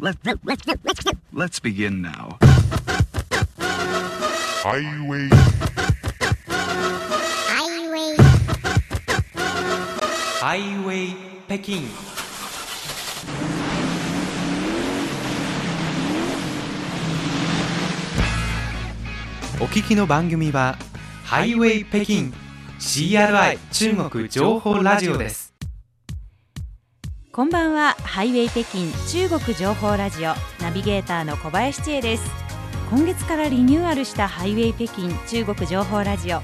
let's, let's begin now. Highway Highway ハイウェイ北京お聞きの番組はハイウェイ北京 CRI 中国情報ラジオですこんばんは。ハイウェイ北京中国情報ラジオナビゲーターの小林千恵です。今月からリニューアルしたハイウェイ北京中国情報ラジオ。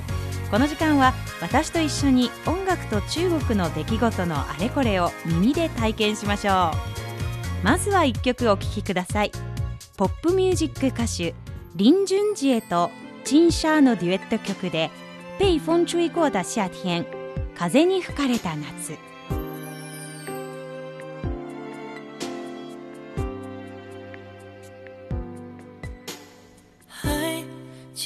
この時間は私と一緒に音楽と中国の出来事のあれこれを耳で体験しましょう。まずは一曲お聴きください。ポップミュージック歌手林俊杰とチンシャーのデュエット曲で「被风吹过的夏天」風に吹かれた夏。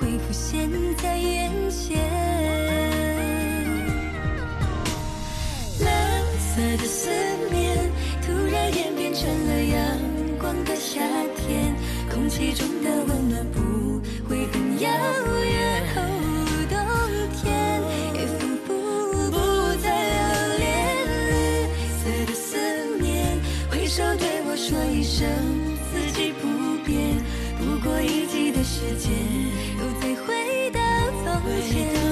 会浮现在眼前。蓝色的思念突然演变成了阳光的夏天，空气中的温暖不会很遥远。冬天也仿佛不再留恋。绿色的思念，挥手对我说一声四季不变。不过一季的时间，味道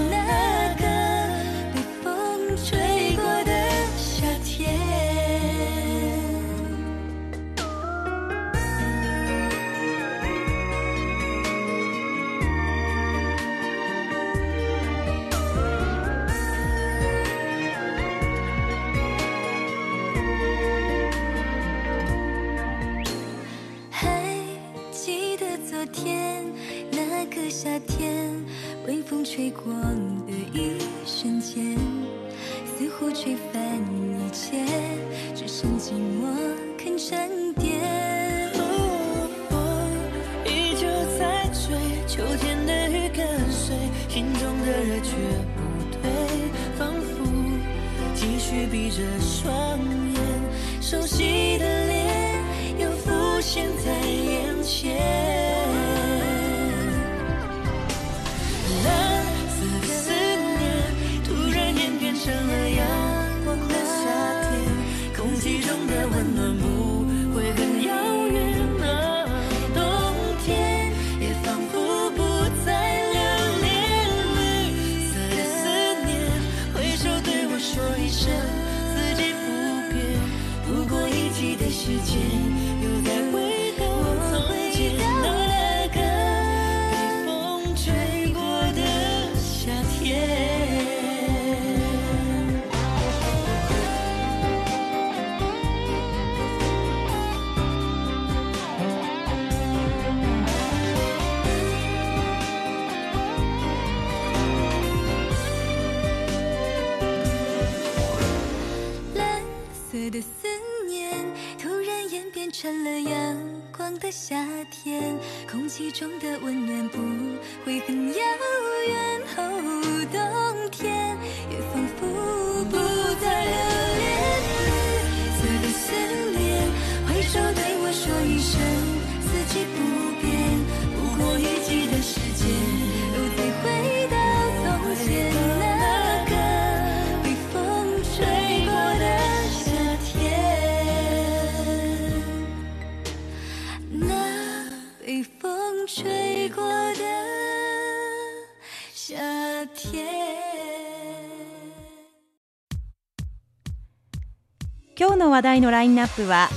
今日の話題のラインナップは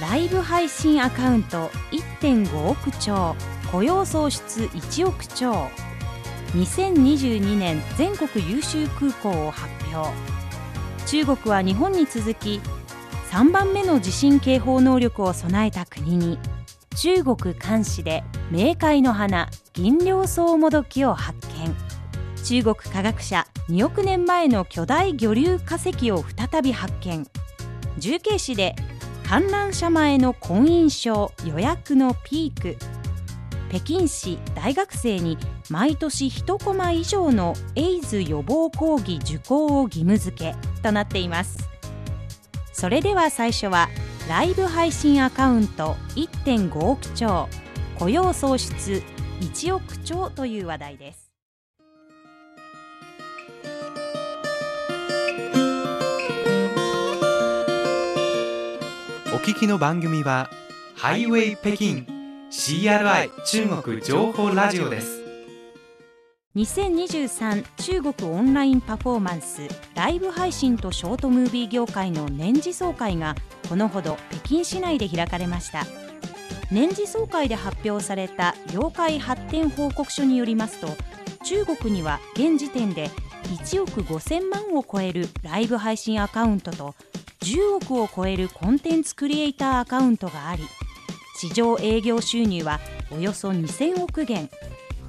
ライブ配信アカウント1.5億兆雇用創出1億兆。2022年全国優秀空港を発表中国は日本に続き3番目の地震警報能力を備えた国に中国漢詩で冥界の花銀梁草もどきを発見。中国科学者2億年前の巨大魚竜化石を再び発見。重慶市で観覧車前の婚姻証予約のピーク。北京市大学生に毎年1コマ以上のエイズ予防講義受講を義務付けとなっています。それでは最初はライブ配信アカウント1.5億兆雇用創出1億兆という話題です。聞きの番組はハイウェイ北京 CRI 中国情報ラジオです。2023中国オンラインパフォーマンスライブ配信とショートムービー業界の年次総会がこのほど北京市内で開かれました。年次総会で発表された業界発展報告書によりますと中国には現時点で1億5000万を超えるライブ配信アカウントと10億を超えるコンテンツクリエイターアカウントがあり市場営業収入はおよそ2000億元。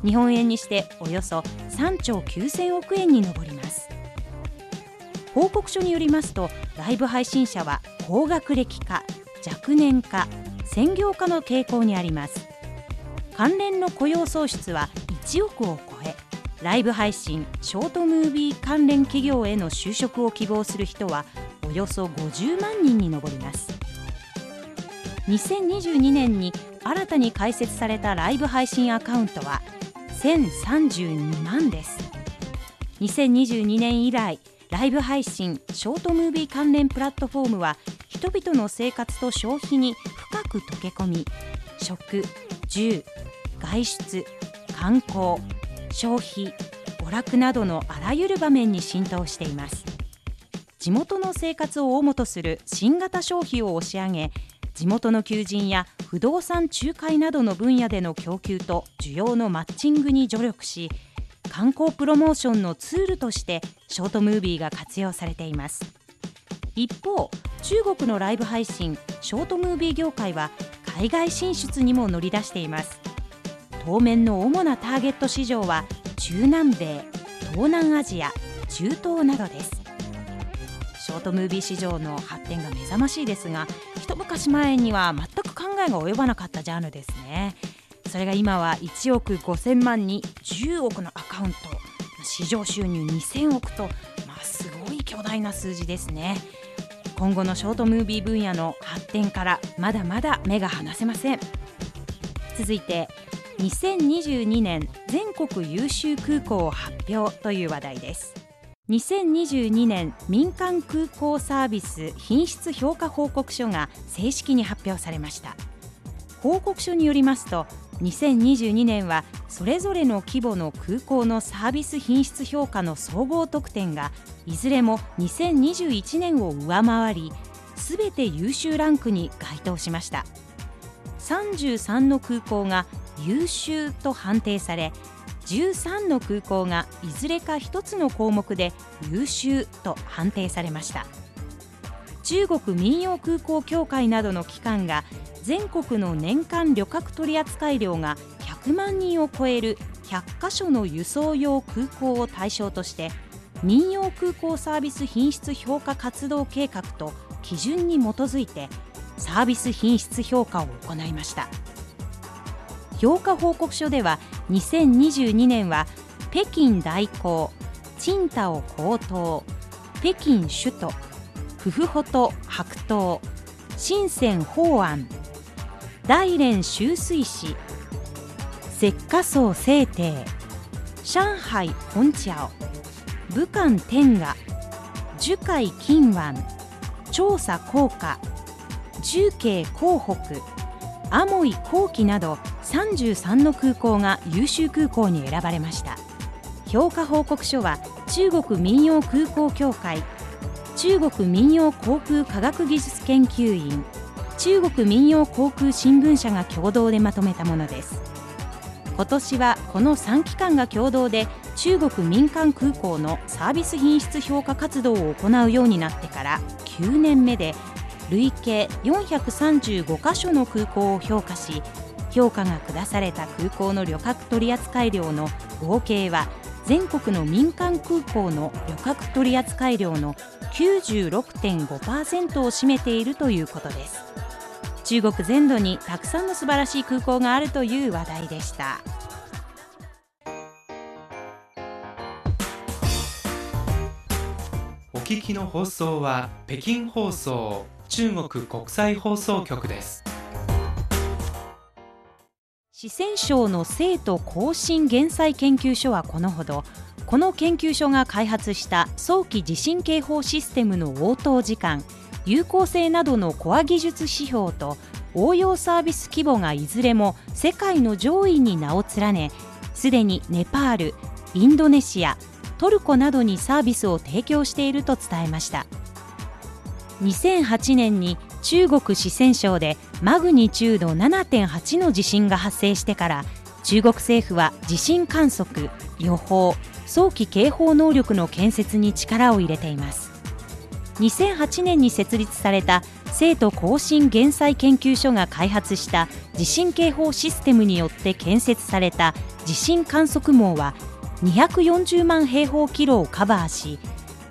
日本円にしておよそ3兆9000億円に上ります。報告書によりますとライブ配信者は高学歴化若年化専業化の傾向にあります。関連の雇用創出は1億を超えライブ配信ショートムービー関連企業への就職を希望する人はおよそ50万人に上ります。2022年に新たに開設されたライブ配信アカウントは1032万です。2022年以来ライブ配信ショートムービー関連プラットフォームは人々の生活と消費に深く溶け込み食住外出観光消費娯楽などのあらゆる場面に浸透しています。地元の生活を主とする新型消費を押し上げ地元の求人や不動産仲介などの分野での供給と需要のマッチングに助力し観光プロモーションのツールとしてショートムービーが活用されています。一方中国のライブ配信ショートムービー業界は海外進出にも乗り出しています。当面の主なターゲット市場は中南米東南アジア中東などです。ショートムービー市場の発展が目覚ましいですが一昔前には全く考えが及ばなかったジャンルですね。それが今は1億5000万に10億のアカウント市場収入2000億と、まあ、すごい巨大な数字ですね。今後のショートムービー分野の発展からまだまだ目が離せません。続いて2022年全国優秀空港を発表という話題です。2022年民間空港サービス品質評価報告書が正式に発表されました。報告書によりますと2022年はそれぞれの規模の空港のサービス品質評価の総合得点がいずれも2021年を上回りすべて優秀ランクに該当しました。33の空港が優秀と判定され13の空港がいずれか1つの項目で優秀と判定されました。中国民用空港協会などの機関が全国の年間旅客取扱量が100万人を超える100カ所の輸送用空港を対象として民用空港サービス品質評価活動計画と基準に基づいてサービス品質評価を行いました。評価報告書では2022年は北京大工青島高等北京首都フフホト白桃深セン宝安大連修水市石化層聖帝上海本茶武漢天下樹海金湾調査効果重慶広北アモイ後期など33の空港が優秀空港に選ばれました。評価報告書は中国民用空港協会中国民用航空科学技術研究院中国民用航空新聞社が共同でまとめたものです。今年はこの3機関が共同で中国民間空港のサービス品質評価活動を行うようになってから9年目で累計435カ所の空港を評価し評価が下された空港の旅客取扱量の合計は全国の民間空港の旅客取扱量の96.5%を占めているということです。中国全土にたくさんの素晴らしい空港があるという話題でした。お聞きの放送は北京放送中国国際放送局です。四川省の生徒更新減災研究所はこのほどこの研究所が開発した早期地震警報システムの応答時間有効性などのコア技術指標と応用サービス規模がいずれも世界の上位に名を連ねすでにネパールインドネシアトルコなどにサービスを提供していると伝えました。2008年に中国四川省でマグニチュード7.8の地震が発生してから中国政府は地震観測予報早期警報能力の建設に力を入れています。2008年に設立された生徒更新減災研究所が開発した地震警報システムによって建設された地震観測網は240万平方キロをカバーし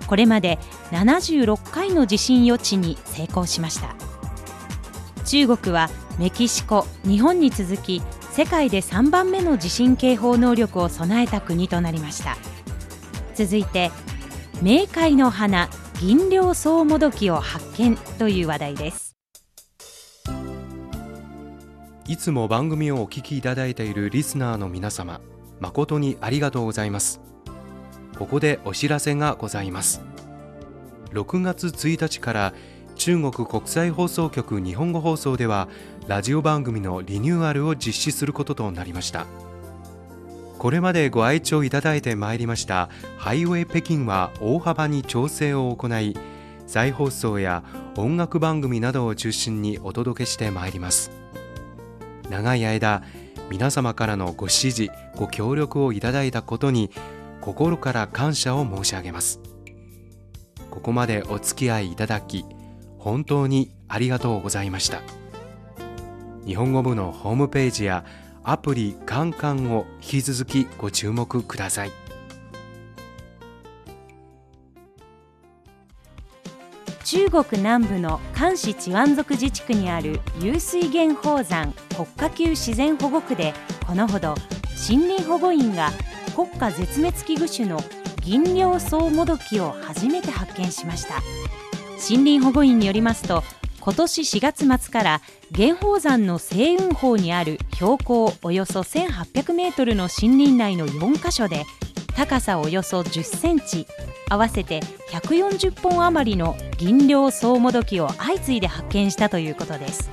これまで76回の地震予知に成功しました。中国はメキシコ日本に続き世界で3番目の地震警報能力を備えた国となりました。続いて冥界の花銀両草もどきを発見という話題です。いつも番組をお聞きいただいているリスナーの皆様誠にありがとうございます。ここでお知らせがございます。6月1日から中国国際放送局日本語放送ではラジオ番組のリニューアルを実施することとなりました。これまでご愛聴いただいてまいりましたハイウェイ北京は大幅に調整を行い再放送や音楽番組などを中心にお届けしてまいります。長い間皆様からのご支持ご協力をいただいたことに心から感謝を申し上げます。ここまでお付き合いいただき本当にありがとうございました。日本語部のホームページやアプリカンカンを引き続きご注目ください。中国南部の漢市チワン族自治区にある湧水源宝山国家級自然保護区でこのほど森林保護員が国家絶滅危惧種の銀両草もどきを初めて発見しました。森林保護員によりますと今年4月末から源宝山の西雲峰にある標高およそ1800メートルの森林内の4カ所で高さおよそ10センチ合わせて140本余りの銀両草もどきを相次いで発見したということです。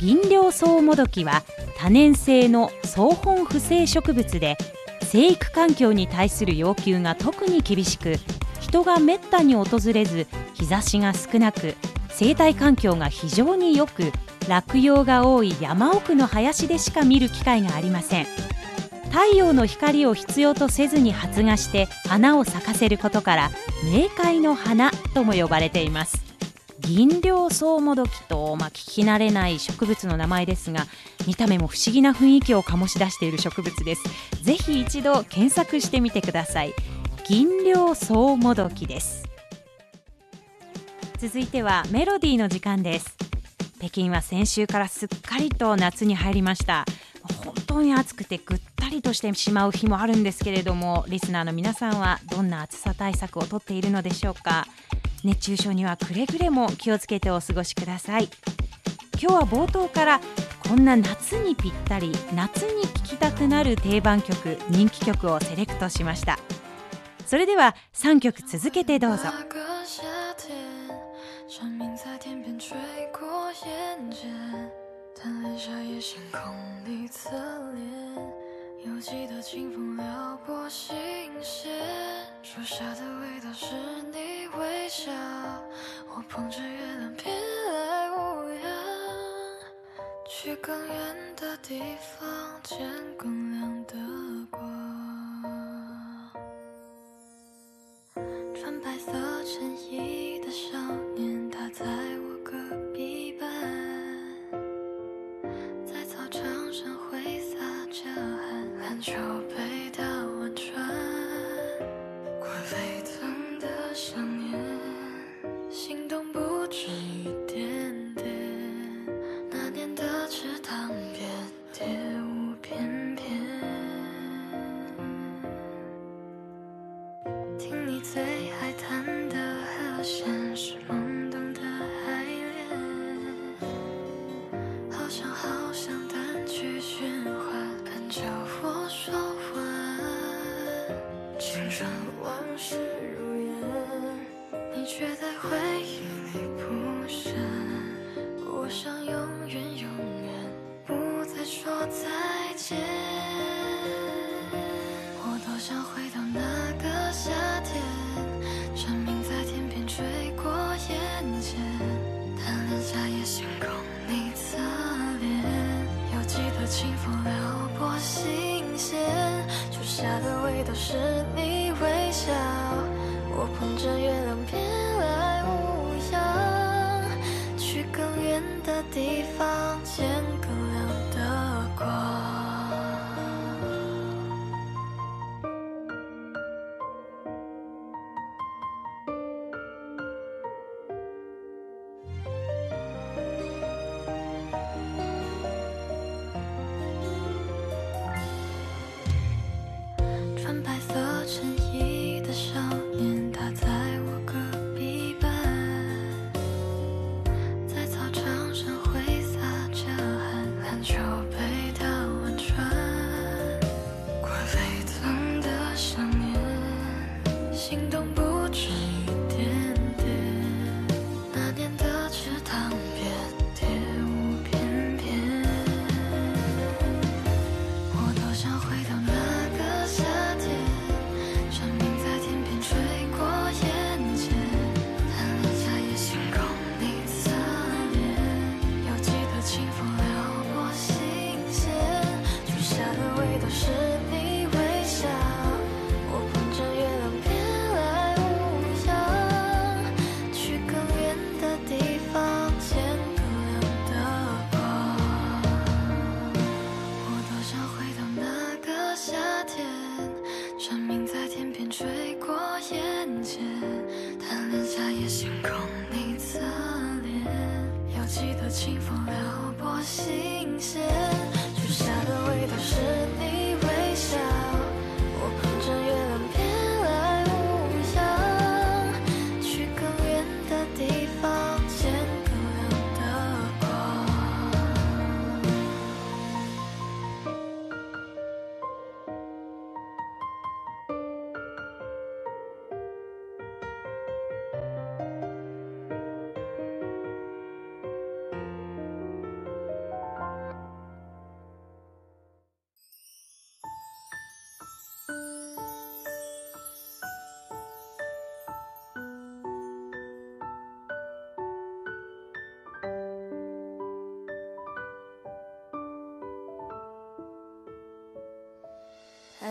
銀両草もどきは多年生の草本不生植物で生育環境に対する要求が特に厳しく人がめったに訪れず日差しが少なく生態環境が非常に良く落葉が多い山奥の林でしか見る機会がありません。太陽の光を必要とせずに発芽して花を咲かせることから冥界の花とも呼ばれています。銀両草もどきと、まあ、聞き慣れない植物の名前ですが見た目も不思議な雰囲気を醸し出している植物です。ぜひ一度検索してみてください。銀両草もどきです。続いてはメロディーの時間です。北京は先週からすっかりと夏に入りました。本当に暑くてぐったりとしてしまう日もあるんですけれどもリスナーの皆さんはどんな暑さ対策をとっているのでしょうか？熱中症にはくれぐれも気をつけてお過ごしください。今日は冒頭からこんな夏にぴったり夏に聴きたくなる定番曲人気曲をセレクトしました。それでは3曲続けてどうぞ，在天边吹过眼间，贪恋夏夜星空里侧脸，犹记得清风撩拨心弦，树下的味道是你微笑，我捧着月亮偏爱无恙，去更远的地方见更亮的光。穿白色衬衣的少年，他在 control 的地方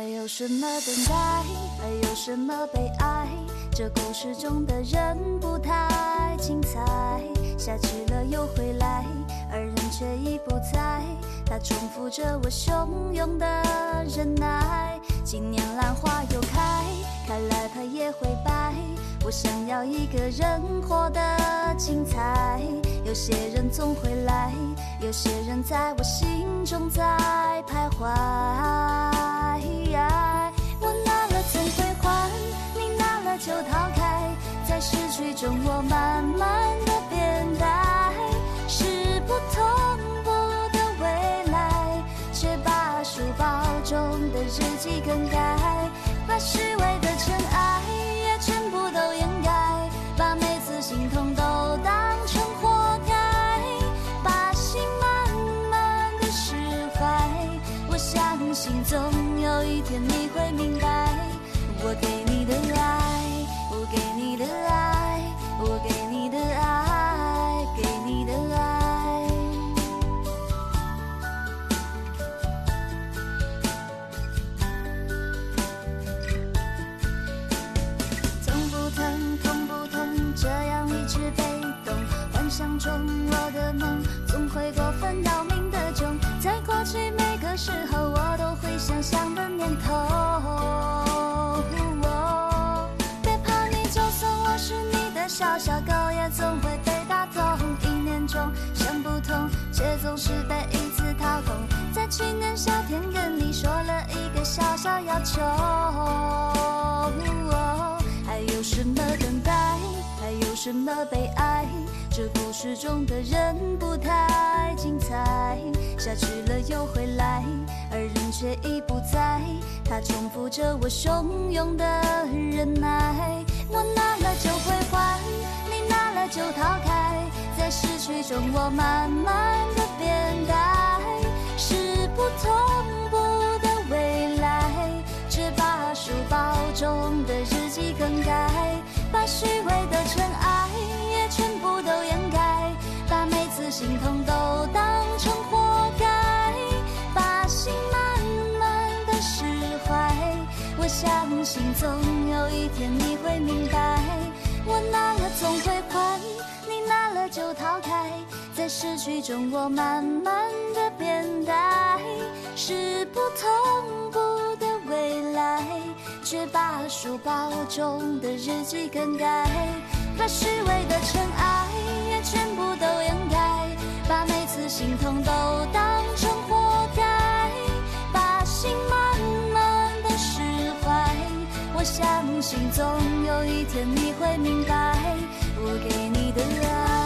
还有什么等待？还有什么悲哀？这故事中的人不太精彩。下去了又回来，而人却已不在。他重复着我汹涌的忍耐。今年兰花又开，看来它也会败。我想要一个人活得精彩。有些人总会来，有些人在我心中在徘徊。失去中我慢慢的变呆，是不同步的未来，却把书包中的日记更改，把虚伪的尘埃也全部都掩盖，把每次心痛都当成活该，把心慢慢的释怀。我相信总有一天你会明白，我给你的爱，你的爱，我给怎么悲哀？这故事中的人不太精彩，下去了又回来，而人却已不在。他重复着我汹涌的忍耐，我拿了就会还，你拿了就逃开。在失去中，我慢慢的变呆，是不同步的未来，却把书包中的。心总有一天你会明白我拿了总会还你拿了就逃开。在失去中我慢慢的变呆是不同步的未来却把书包中的日记更改。把虚伪的尘埃也全部都掩盖把每次心痛都当成活相信总有一天你会明白我给你的爱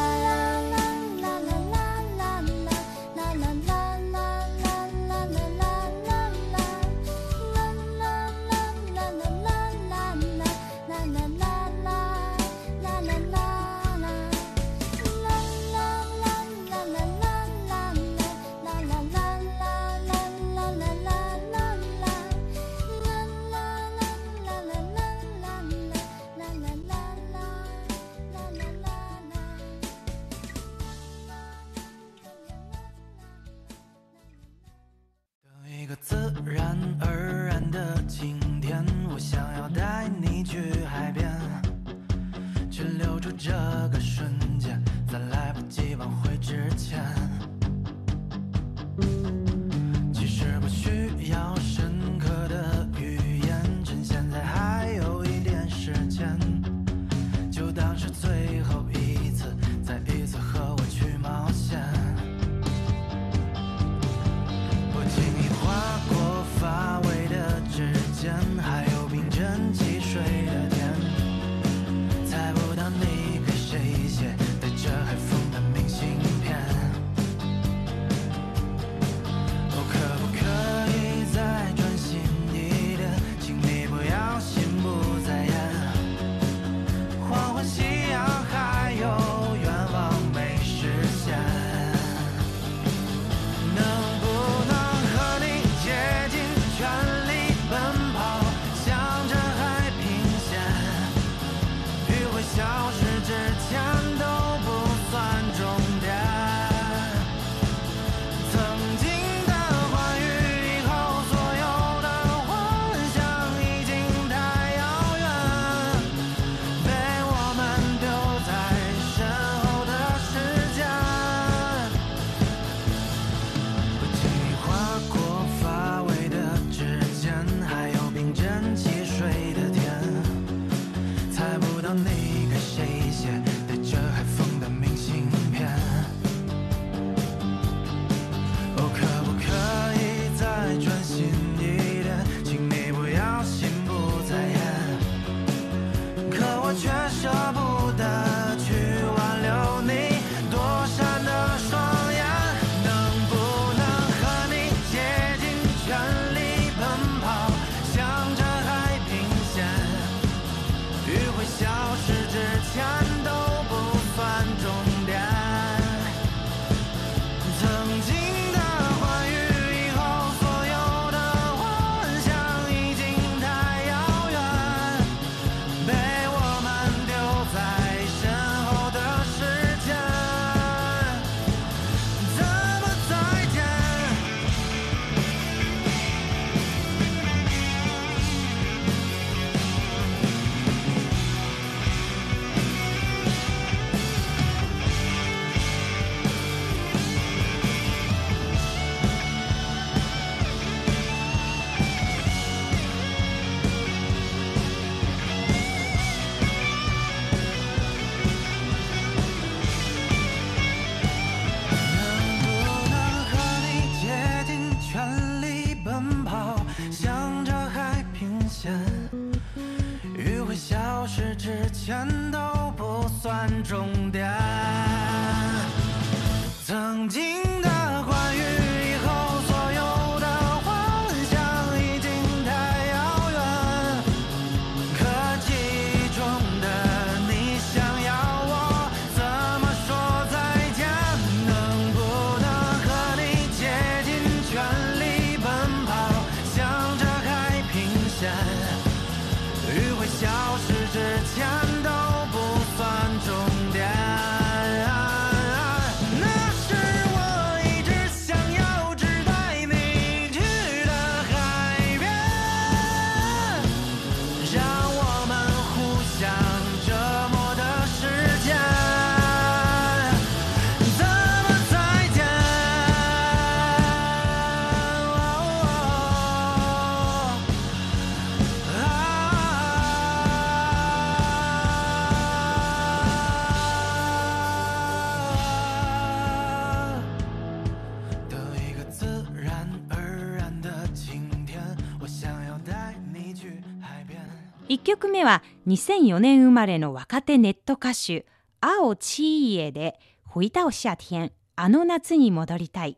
曲目は2004年生まれの若手ネット歌手青チーエで回到夏天あの夏に戻りたい。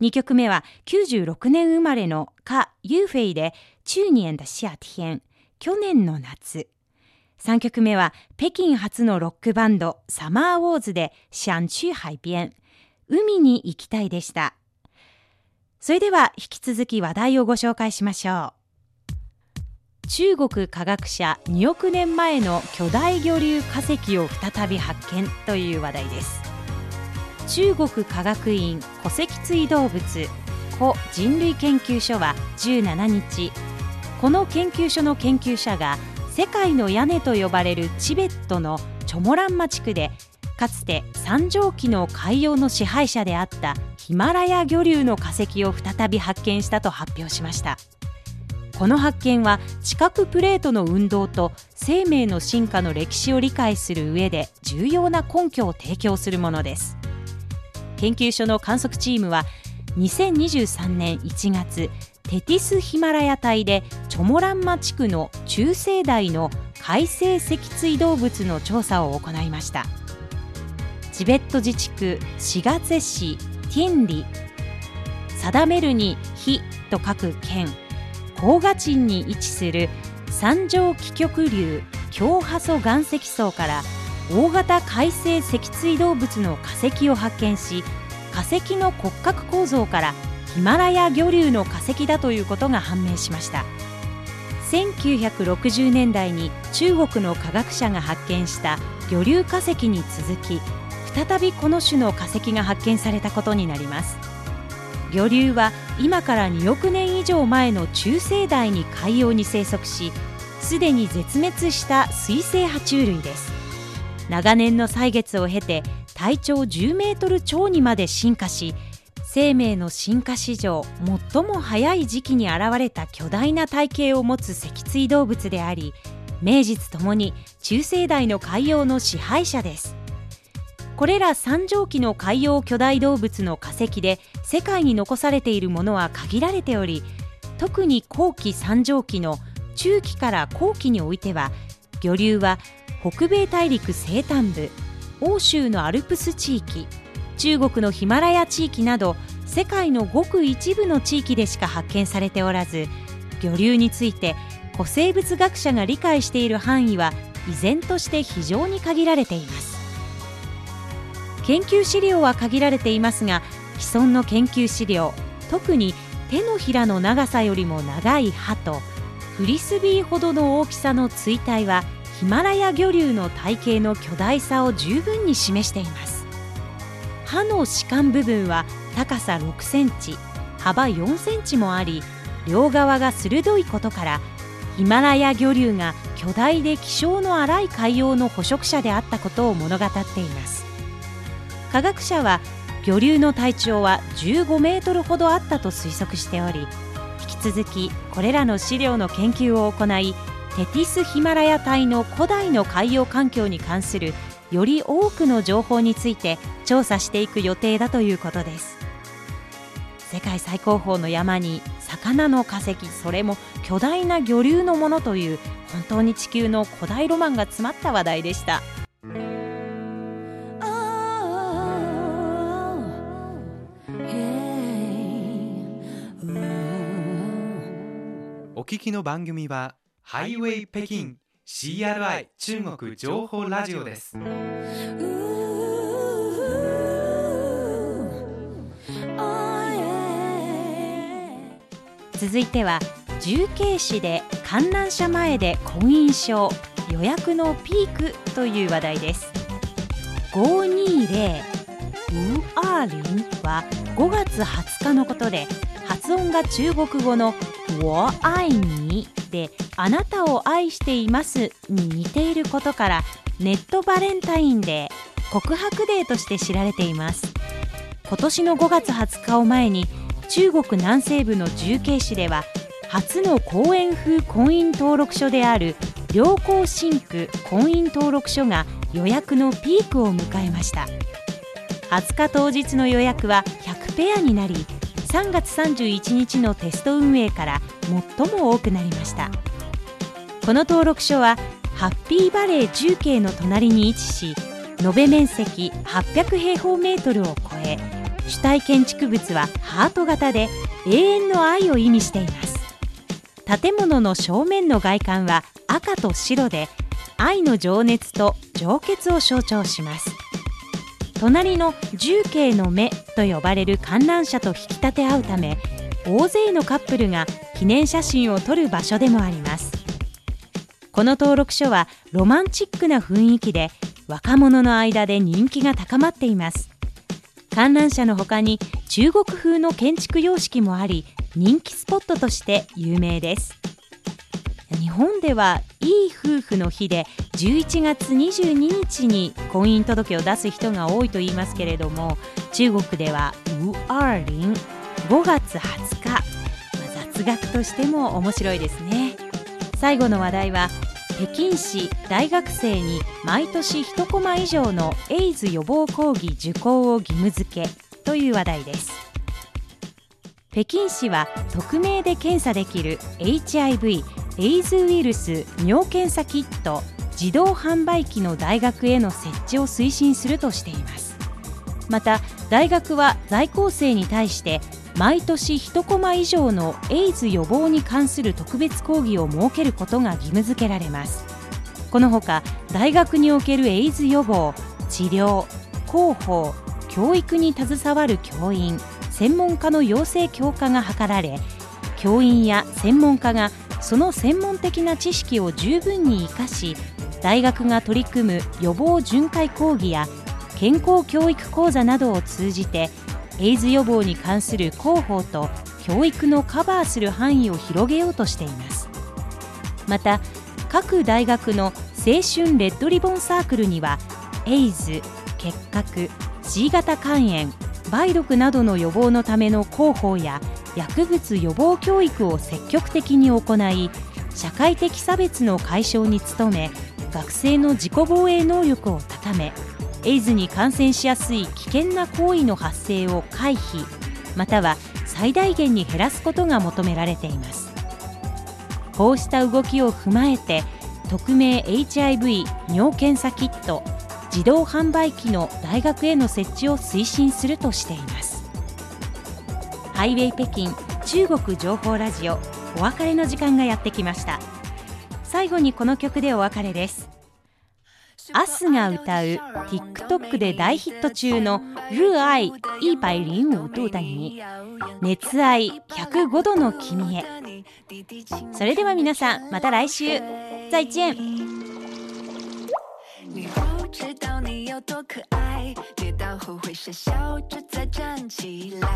2曲目は96年生まれのカ・ユーフェイで中年的夏天去年の夏。3曲目は北京初のロックバンドサマーウォーズで想去海边海に行きたいでした。それでは引き続き話題をご紹介しましょう。中国科学者2億年前の巨大魚竜化石を再び発見という話題です。中国科学院古脊椎動物古人類研究所は17日この研究所の研究者が世界の屋根と呼ばれるチベットのチョモランマ地区でかつて三畳紀の海洋の支配者であったヒマラヤ魚竜の化石を再び発見したと発表しました。この発見は地殻プレートの運動と生命の進化の歴史を理解する上で重要な根拠を提供するものです。研究所の観測チームは2023年1月テティスヒマラヤ帯でチョモランマ地区の中生代の海生脊椎動物の調査を行いました。チベット自治区シガツェ市ティンリ。定めるに「火」と書く県。黄河鎮に位置する三条気極流強破素岩石層から大型海生脊椎動物の化石を発見し化石の骨格構造からヒマラヤ魚竜の化石だということが判明しました。1960年代に中国の科学者が発見した魚竜化石に続き再びこの種の化石が発見されたことになります。魚竜は今から2億年以上前の中生代に海洋に生息しすでに絶滅した水生爬虫類です。長年の歳月を経て体長10メートル超にまで進化し生命の進化史上最も早い時期に現れた巨大な体型を持つ脊椎動物であり名実ともに中生代の海洋の支配者です。これら三畳紀の海洋巨大動物の化石で世界に残されているものは限られており特に後期三畳紀の中期から後期においては魚竜は北米大陸西端部欧州のアルプス地域中国のヒマラヤ地域など世界のごく一部の地域でしか発見されておらず魚竜について古生物学者が理解している範囲は依然として非常に限られています。研究資料は限られていますが既存の研究資料特に手のひらの長さよりも長い歯とフリスビーほどの大きさの椎体はヒマラヤ魚竜の体型の巨大さを十分に示しています。歯の歯間部分は高さ6センチ幅4センチもあり両側が鋭いことからヒマラヤ魚竜が巨大で気性の荒い海洋の捕食者であったことを物語っています。科学者は魚竜の体長は15メートルほどあったと推測しており引き続きこれらの資料の研究を行いテティスヒマラヤ帯の古代の海洋環境に関するより多くの情報について調査していく予定だということです。世界最高峰の山に魚の化石それも巨大な魚竜のものという本当に地球の古代ロマンが詰まった話題でした。聞きの番組はハイウェイ北京 CRI 中国情報ラジオです。続いては重慶市で観覧車前で婚姻証予約のピークという話題です。520ウアーリンは5月20日のことで発音が中国語の「我愛你」で「あなたを愛しています」に似ていることからネットバレンタインデー告白デーとして知られています。今年の5月20日を前に中国南西部の重慶市では初の公園風婚姻登録書である良好新区婚姻登録書が予約のピークを迎えました。20日当日の予約は100ペアになり3月31日のテスト運営から最も多くなりました。この登録書はハッピーバレー重慶の隣に位置し延べ面積800平方メートルを超え主体建築物はハート型で永遠の愛を意味しています。建物の正面の外観は赤と白で愛の情熱と情結を象徴します。隣の重慶の目と呼ばれる観覧車と引き立て合うため大勢のカップルが記念写真を撮る場所でもあります。この登録書はロマンチックな雰囲気で若者の間で人気が高まっています。観覧車の他に中国風の建築様式もあり人気スポットとして有名です。日本ではいい夫婦の日で11月22日に婚姻届を出す人が多いと言いますけれども中国ではウアーリン5月20日、まあ、雑学としても面白いですね。最後の話題は北京市大学生に毎年1コマ以上のエイズ予防講義受講を義務付けという話題です。北京市は匿名で検査できる HIV エイズウイルス尿検査キット自動販売機の大学への設置を推進するとしています。また大学は在校生に対して毎年1コマ以上のエイズ予防に関する特別講義を設けることが義務付けられます。このほか大学におけるエイズ予防治療広報教育に携わる教員専門家の養成強化が図られ教員や専門家がその専門的な知識を十分に生かし大学が取り組む予防巡回講義や健康教育講座などを通じてエイズ予防に関する広報と教育のカバーする範囲を広げようとしています。また各大学の青春レッドリボンサークルにはエイズ結核 C 型肝炎梅毒などの予防のための広報や薬物予防教育を積極的に行い社会的差別の解消に努め学生の自己防衛能力を高めエイズに感染しやすい危険な行為の発生を回避または最大限に減らすことが求められています。こうした動きを踏まえて匿名 HIV 尿検査キット自動販売機の大学への設置を推進するとしています。イウェイ北京中国情報ラジオお別れの時間がやってきました。最後にこの曲でお別れです。アスが歌う TikTok で大ヒット中の「ルーアイ105度だに熱愛105度の君へ」それでは皆さんまた来週。再见。你不知道你有多可爱，跌倒后会傻笑着再站起来。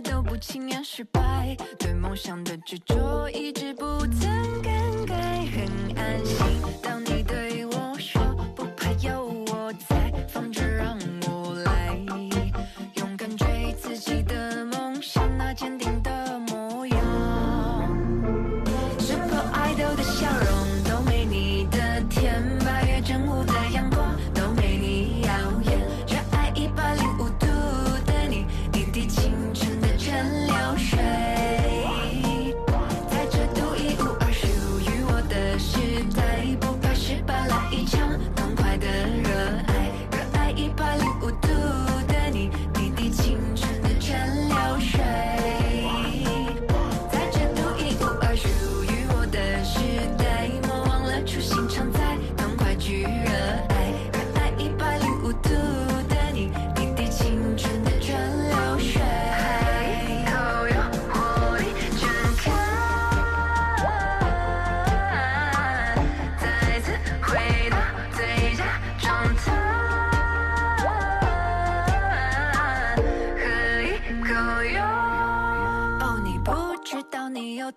都不轻言失败，对梦想的执着一直不曾更改，很安心。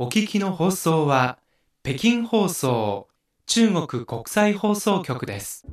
お聞きの放送は北京放送中国国際放送局です。